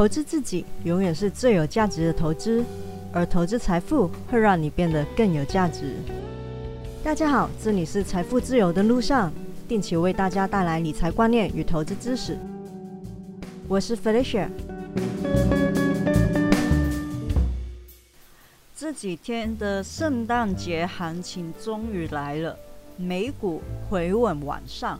投资自己永远是最有价值的投资，而投资财富会让你变得更有价值。大家好，这里是财富自由的路上，定期为大家带来理财观念与投资知识。我是 Felicia。这几天的圣诞节行情终于来了，美股回稳往上，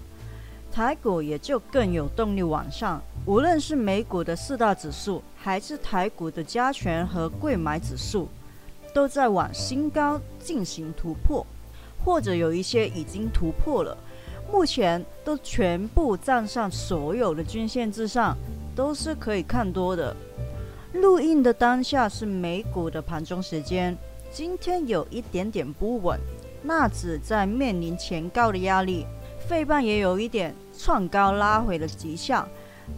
台股也就更有动力往上。无论是美股的四大指数，还是台股的加权和贵买指数，都在往新高进行突破，或者有一些已经突破了。目前都全部站上所有的均线之上，都是可以看多的。录音的当下是美股的盘中时间，今天有一点点不稳，纳指在面临前高的压力，费半也有一点创高拉回的迹象，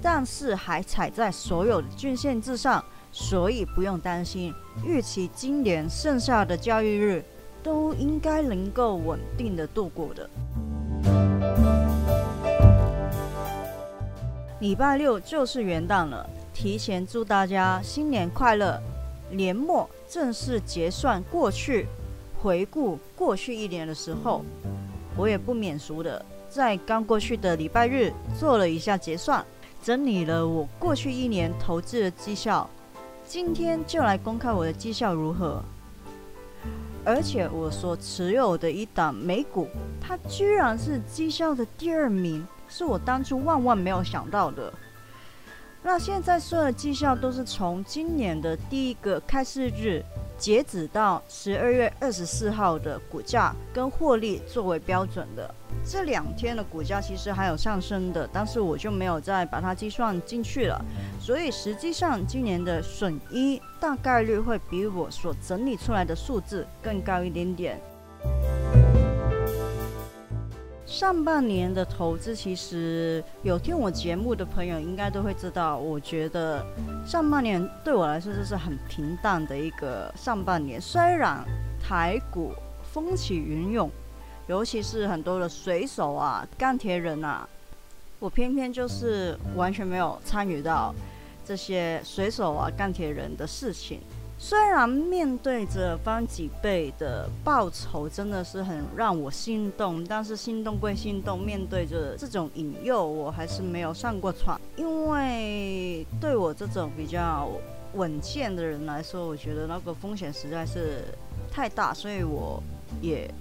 但是还踩在所有的均线之上，所以不用担心。预期今年剩下的交易日都应该能够稳定的度过的。礼拜六就是元旦了。提前祝大家新年快乐！年末正式结算过去，回顾过去一年的时候，我也不免俗的，在刚过去的礼拜日做了一下结算，整理了我过去一年投资的绩效。今天就来公开我的绩效如何。而且我所持有的一档美股，它居然是绩效的第二名，是我当初万万没有想到的。那现在所有的绩效都是从今年的第一个开市日截止到十二月二十四号的股价跟获利作为标准的。这两天的股价其实还有上升的，但是我就没有再把它计算进去了。所以实际上今年的损益大概率会比我所整理出来的数字更高一点点。上半年的投资，其实有听我节目的朋友应该都会知道。我觉得上半年对我来说就是很平淡的一个上半年。虽然台股风起云涌，尤其是很多的水手啊、钢铁人啊，我偏偏就是完全没有参与到这些水手啊、钢铁人的事情。虽然面对着翻几倍的报酬，真的是很让我心动，但是心动归心动，面对着这种引诱，我还是没有上过船。因为对我这种比较稳健的人来说，我觉得那个风险实在是太大，所以我也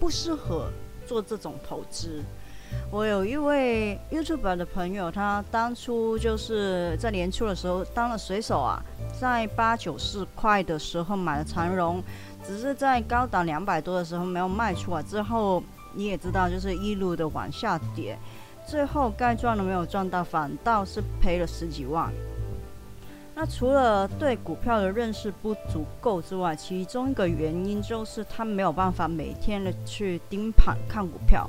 不适合做这种投资。我有一位 YouTube 的朋友，他当初就是在年初的时候当了水手啊，在八九十块的时候买了长荣，只是在高档两百多的时候没有卖出啊。之后你也知道，就是一路的往下跌，最后该赚的没有赚到，反倒是赔了十几万。那除了对股票的认识不足够之外，其中一个原因就是他没有办法每天的去盯盘看股票，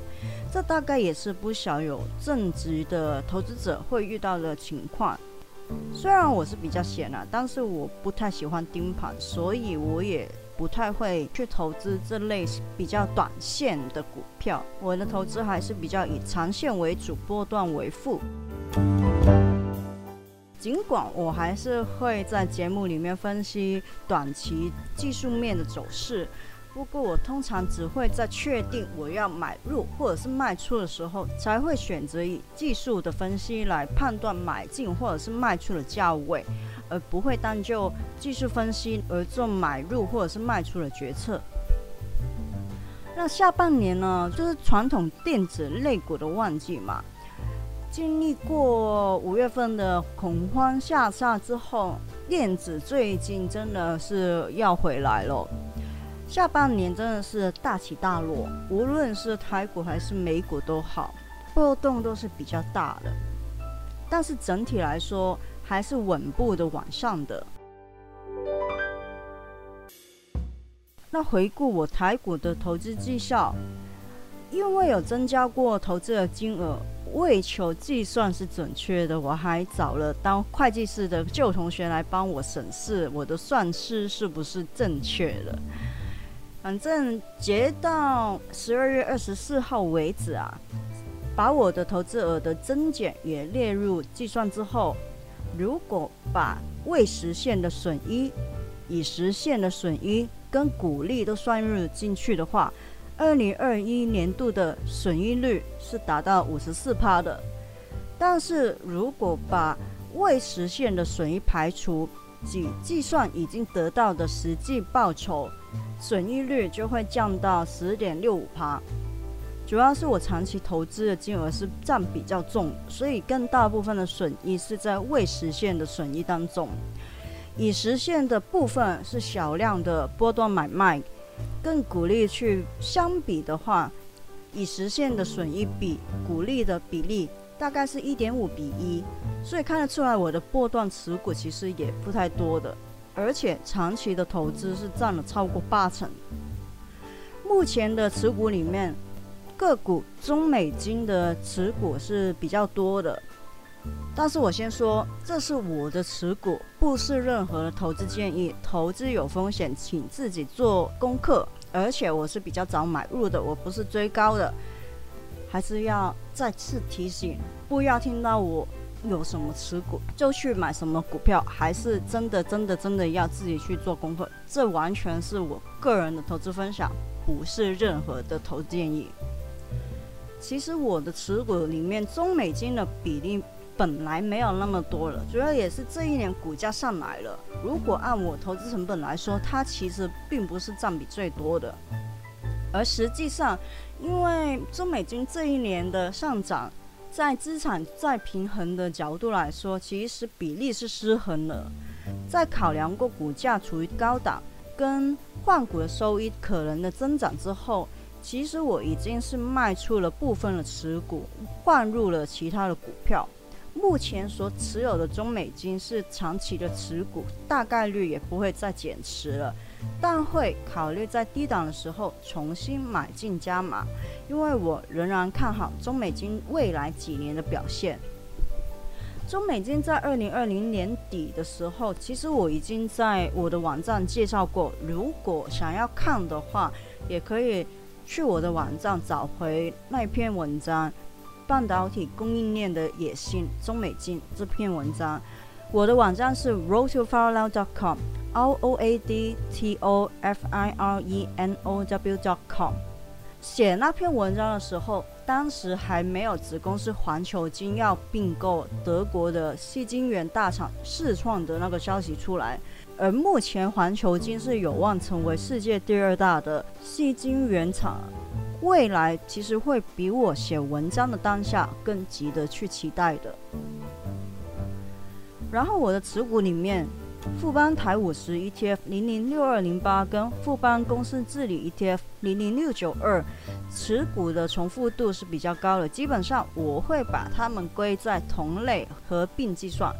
这大概也是不少有正直的投资者会遇到的情况。虽然我是比较闲啊，但是我不太喜欢盯盘，所以我也不太会去投资这类比较短线的股票。我的投资还是比较以长线为主，波段为辅。尽管我还是会在节目里面分析短期技术面的走势，不过我通常只会在确定我要买入或者是卖出的时候，才会选择以技术的分析来判断买进或者是卖出的价位，而不会单就技术分析而做买入或者是卖出的决策。那下半年呢，就是传统电子类股的旺季嘛。经历过五月份的恐慌下杀之后，电子最近真的是要回来了。下半年真的是大起大落，无论是台股还是美股都好，波动都是比较大的。但是整体来说，还是稳步的往上的。那回顾我台股的投资绩效，因为有增加过投资的金额。为求计算是准确的，我还找了当会计师的旧同学来帮我审视我的算式是不是正确的。反正截到十二月二十四号为止啊，把我的投资额的增减也列入计算之后，如果把未实现的损益、已实现的损益跟股利都算入进去的话，二零二一年度的损益率是达到五十四趴的。但是如果把未实现的损益排除，即计算已经得到的实际报酬，损益率就会降到十点六五趴。主要是我长期投资的金额是占比较重，所以更大部分的损益是在未实现的损益当中，已实现的部分是小量的波段买卖。更鼓励去相比的话，已实现的损益比股利的比例大概是一点五比一，所以看得出来我的波段持股其实也不太多的，而且长期的投资是占了超过八成。目前的持股里面。个股中美金的持股是比较多的，但是我先说，这是我的持股，不是任何的投资建议。投资有风险，请自己做功课。而且我是比较早买入的，我不是追高的。还是要再次提醒，不要听到我有什么持股就去买什么股票，还是真的真的真的要自己去做功课。这完全是我个人的投资分享，不是任何的投资建议。其实我的持股里面中美金的比例本来没有那么多了，主要也是这一年股价上来了。如果按我投资成本来说，它其实并不是占比最多的。而实际上，因为中美金这一年的上涨，在资产再平衡的角度来说，其实比例是失衡了。在考量过股价处于高档跟换股的收益可能的增长之后。其实我已经是卖出了部分的持股，换入了其他的股票。目前所持有的中美金是长期的持股，大概率也不会再减持了，但会考虑在低档的时候重新买进加码，因为我仍然看好中美金未来几年的表现。中美金在二零二零年底的时候，其实我已经在我的网站介绍过，如果想要看的话，也可以。去我的网站找回那篇文章《半导体供应链的野心：中美金》这篇文章。我的网站是 roadtofirenow.com，r o a d t o f i r e n o w.com。写那篇文章的时候，当时还没有子公司环球金要并购德国的细晶圆大厂世创的那个消息出来。而目前环球金是有望成为世界第二大的细晶圆厂，未来其实会比我写文章的当下更值得去期待的。然后我的持股里面，富邦台五十 ETF 零零六二零八跟富邦公司治理 ETF 零零六九二，持股的重复度是比较高的，基本上我会把它们归在同类合并计算。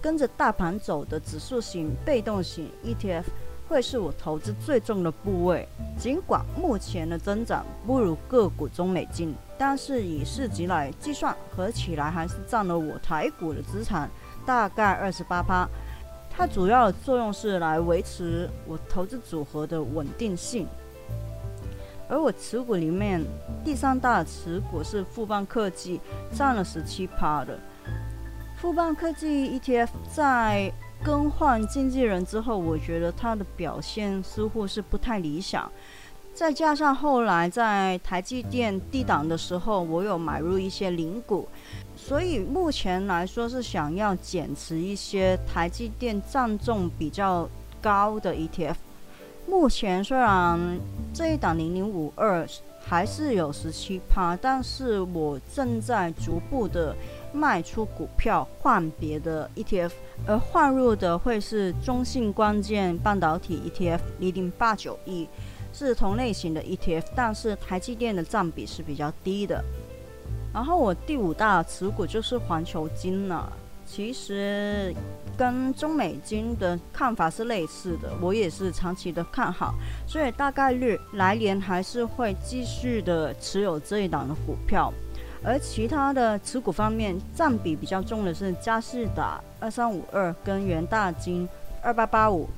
跟着大盘走的指数型被动型 ETF 会是我投资最重的部位。尽管目前的增长不如个股中美金，但是以市值来计算，合起来还是占了我台股的资产大概二十八趴。它主要的作用是来维持我投资组合的稳定性。而我持股里面第三大持股是富邦科技，占了十七趴的。富邦科技 ETF 在更换经纪人之后，我觉得它的表现似乎是不太理想。再加上后来在台积电低档的时候，我有买入一些零股，所以目前来说是想要减持一些台积电占重比较高的 ETF。目前虽然这一档零零五二还是有十七趴，但是我正在逐步的。卖出股票换别的 ETF，而换入的会是中信关键半导体 ETF 零零八九亿，是同类型的 ETF，但是台积电的占比是比较低的。然后我第五大持股就是环球金了，其实跟中美金的看法是类似的，我也是长期的看好，所以大概率来年还是会继续的持有这一档的股票。而其他的持股方面，占比比较重的是嘉士达二三五二跟元大金二八八五，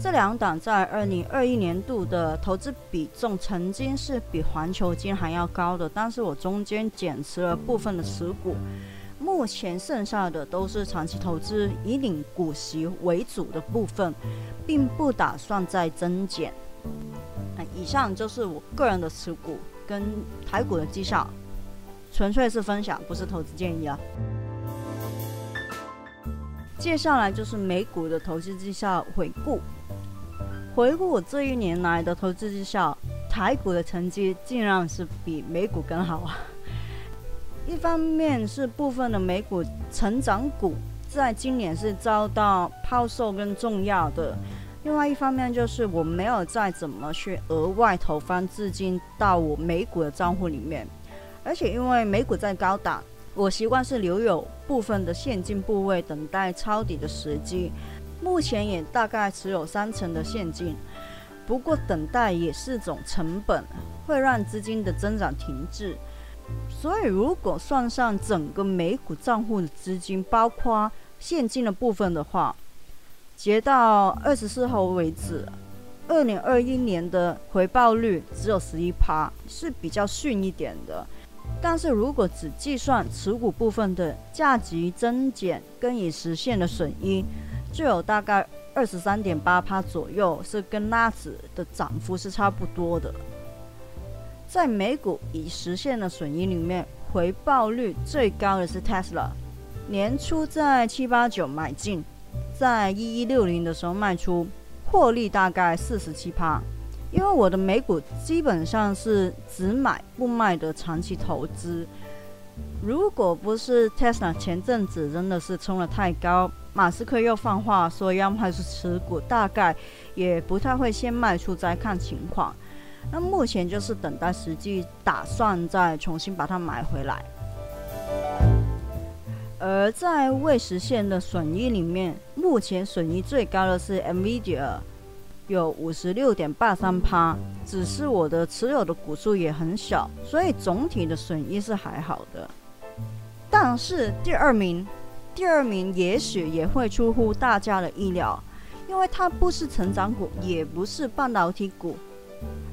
这两档在二零二一年度的投资比重曾经是比环球金还要高的，但是我中间减持了部分的持股，目前剩下的都是长期投资，以领股息为主的部分，并不打算再增减。那以上就是我个人的持股跟台股的绩效，纯粹是分享，不是投资建议啊。接下来就是美股的投资绩效回顾。回顾我这一年来的投资绩效，台股的成绩竟然是比美股更好啊！一方面是部分的美股成长股在今年是遭到抛售跟重要的，另外一方面就是我没有再怎么去额外投放资金到我美股的账户里面，而且因为美股在高档。我习惯是留有部分的现金部位，等待抄底的时机。目前也大概持有三成的现金，不过等待也是种成本，会让资金的增长停滞。所以如果算上整个美股账户的资金，包括现金的部分的话，截到二十四号为止，二零二一年的回报率只有十一趴，是比较逊一点的。但是如果只计算持股部分的价值增减跟已实现的损益，就有大概二十三点八趴左右，是跟纳指的涨幅是差不多的。在美股已实现的损益里面，回报率最高的是 Tesla，年初在七八九买进，在一一六零的时候卖出，获利大概四十七趴。因为我的美股基本上是只买不卖的长期投资，如果不是 Tesla 前阵子真的是冲了太高，马斯克又放话说要卖出持股，大概也不太会先卖出再看情况。那目前就是等待时机，打算再重新把它买回来。而在未实现的损益里面，目前损益最高的是 Nvidia。有五十六点八三趴，只是我的持有的股数也很小，所以总体的损益是还好的。但是第二名，第二名也许也会出乎大家的意料，因为它不是成长股，也不是半导体股，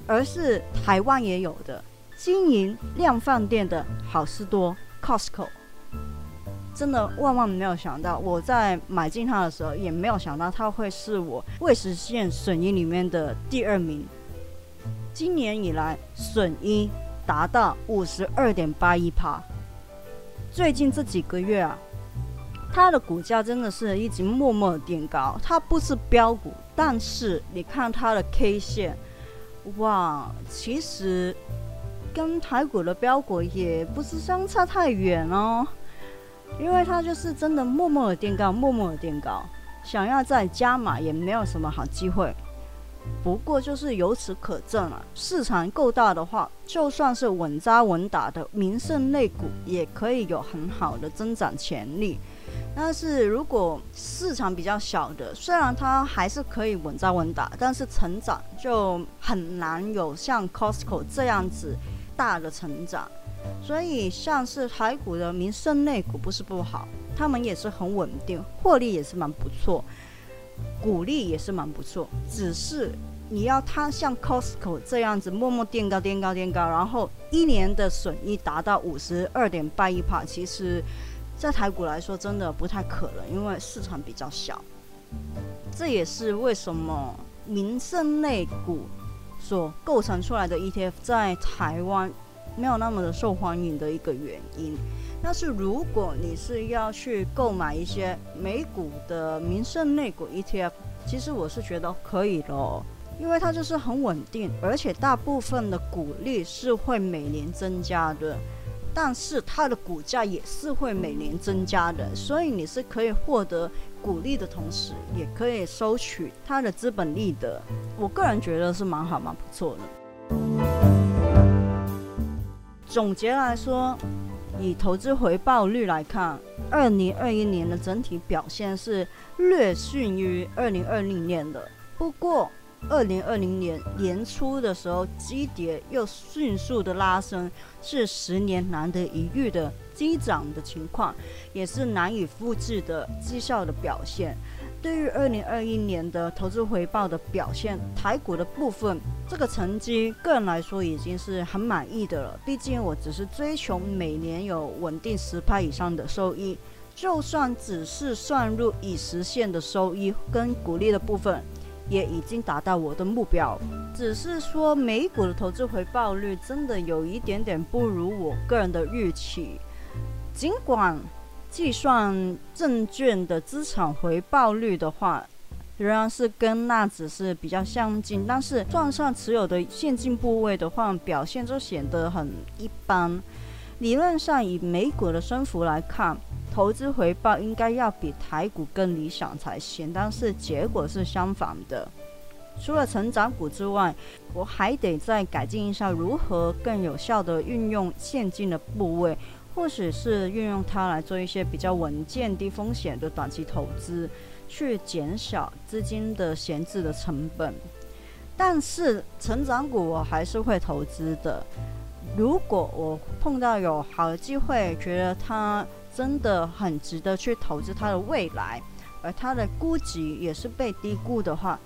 而是台湾也有的经营量贩店的好事多 Costco。真的万万没有想到，我在买进它的时候，也没有想到它会是我未实现损益里面的第二名。今年以来，损益达到五十二点八一趴。最近这几个月啊，它的股价真的是一直默默的垫高。它不是标股，但是你看它的 K 线，哇，其实跟台股的标股也不是相差太远哦。因为它就是真的默默的垫高，默默的垫高，想要再加码也没有什么好机会。不过就是由此可证啊，市场够大的话，就算是稳扎稳打的民胜类股，也可以有很好的增长潜力。但是如果市场比较小的，虽然它还是可以稳扎稳打，但是成长就很难有像 Costco 这样子大的成长。所以，像是台股的民生类股不是不好，他们也是很稳定，获利也是蛮不错，股利也是蛮不错。只是你要它像 Costco 这样子默默垫高、垫高、垫高，然后一年的损益达到五十二点八一帕，其实，在台股来说真的不太可能，因为市场比较小。这也是为什么民生类股所构成出来的 ETF 在台湾。没有那么的受欢迎的一个原因。但是如果你是要去购买一些美股的民生类股 ETF，其实我是觉得可以的，因为它就是很稳定，而且大部分的股利是会每年增加的，但是它的股价也是会每年增加的，所以你是可以获得股利的同时，也可以收取它的资本利得。我个人觉得是蛮好蛮不错的。总结来说，以投资回报率来看，二零二一年的整体表现是略逊于二零二零年的。不过，二零二零年年初的时候，基跌又迅速的拉升，是十年难得一遇的激涨的情况，也是难以复制的绩效的表现。对于二零二一年的投资回报的表现，台股的部分，这个成绩个人来说已经是很满意的了。毕竟我只是追求每年有稳定十趴以上的收益，就算只是算入已实现的收益跟股利的部分，也已经达到我的目标。只是说美股的投资回报率真的有一点点不如我个人的预期，尽管。计算证券的资产回报率的话，仍然是跟那只是比较相近，但是账上持有的现金部位的话，表现就显得很一般。理论上，以美股的升幅来看，投资回报应该要比台股更理想才行，但是结果是相反的。除了成长股之外，我还得再改进一下如何更有效的运用现金的部位。或许是运用它来做一些比较稳健、低风险的短期投资，去减少资金的闲置的成本。但是成长股我还是会投资的。如果我碰到有好的机会，觉得它真的很值得去投资它的未来，而它的估值也是被低估的话，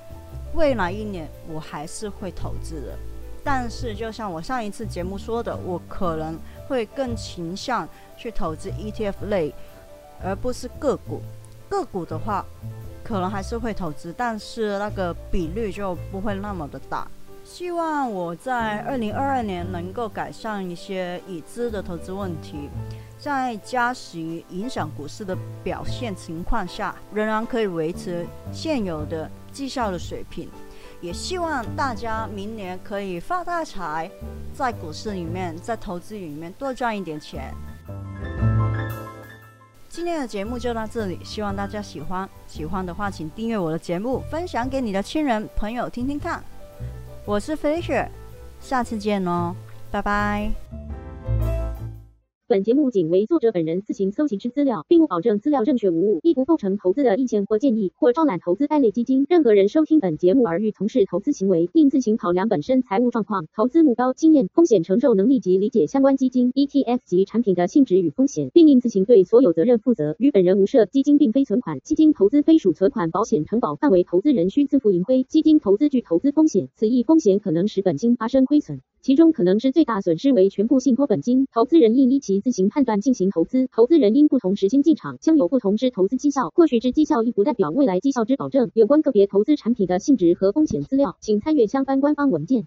未来一年我还是会投资的。但是就像我上一次节目说的，我可能。会更倾向去投资 ETF 类，而不是个股。个股的话，可能还是会投资，但是那个比率就不会那么的大。希望我在二零二二年能够改善一些已知的投资问题，在加息影响股市的表现情况下，仍然可以维持现有的绩效的水平。也希望大家明年可以发大财，在股市里面，在投资里面多赚一点钱。今天的节目就到这里，希望大家喜欢。喜欢的话，请订阅我的节目，分享给你的亲人朋友听听看。我是 Fisher，下次见哦，拜拜。本节目仅为作者本人自行搜集之资料，并不保证资料正确无误，亦不构成投资的意见或建议，或招揽投资该类基金。任何人收听本节目而欲从事投资行为，应自行考量本身财务状况、投资目标、经验、风险承受能力及理解相关基金、ETF 及产品的性质与风险，并应自行对所有责任负责。与本人无涉。基金并非存款，基金投资非属存款保险承保范围，投资人需自负盈亏。基金投资具投资风险，此一风险可能使本金发生亏损。其中可能之最大损失为全部信托本金，投资人应依其自行判断进行投资。投资人因不同时间进场，将有不同之投资绩效，过去之绩效亦不代表未来绩效之保证。有关个别投资产品的性质和风险资料，请参阅相关官方文件。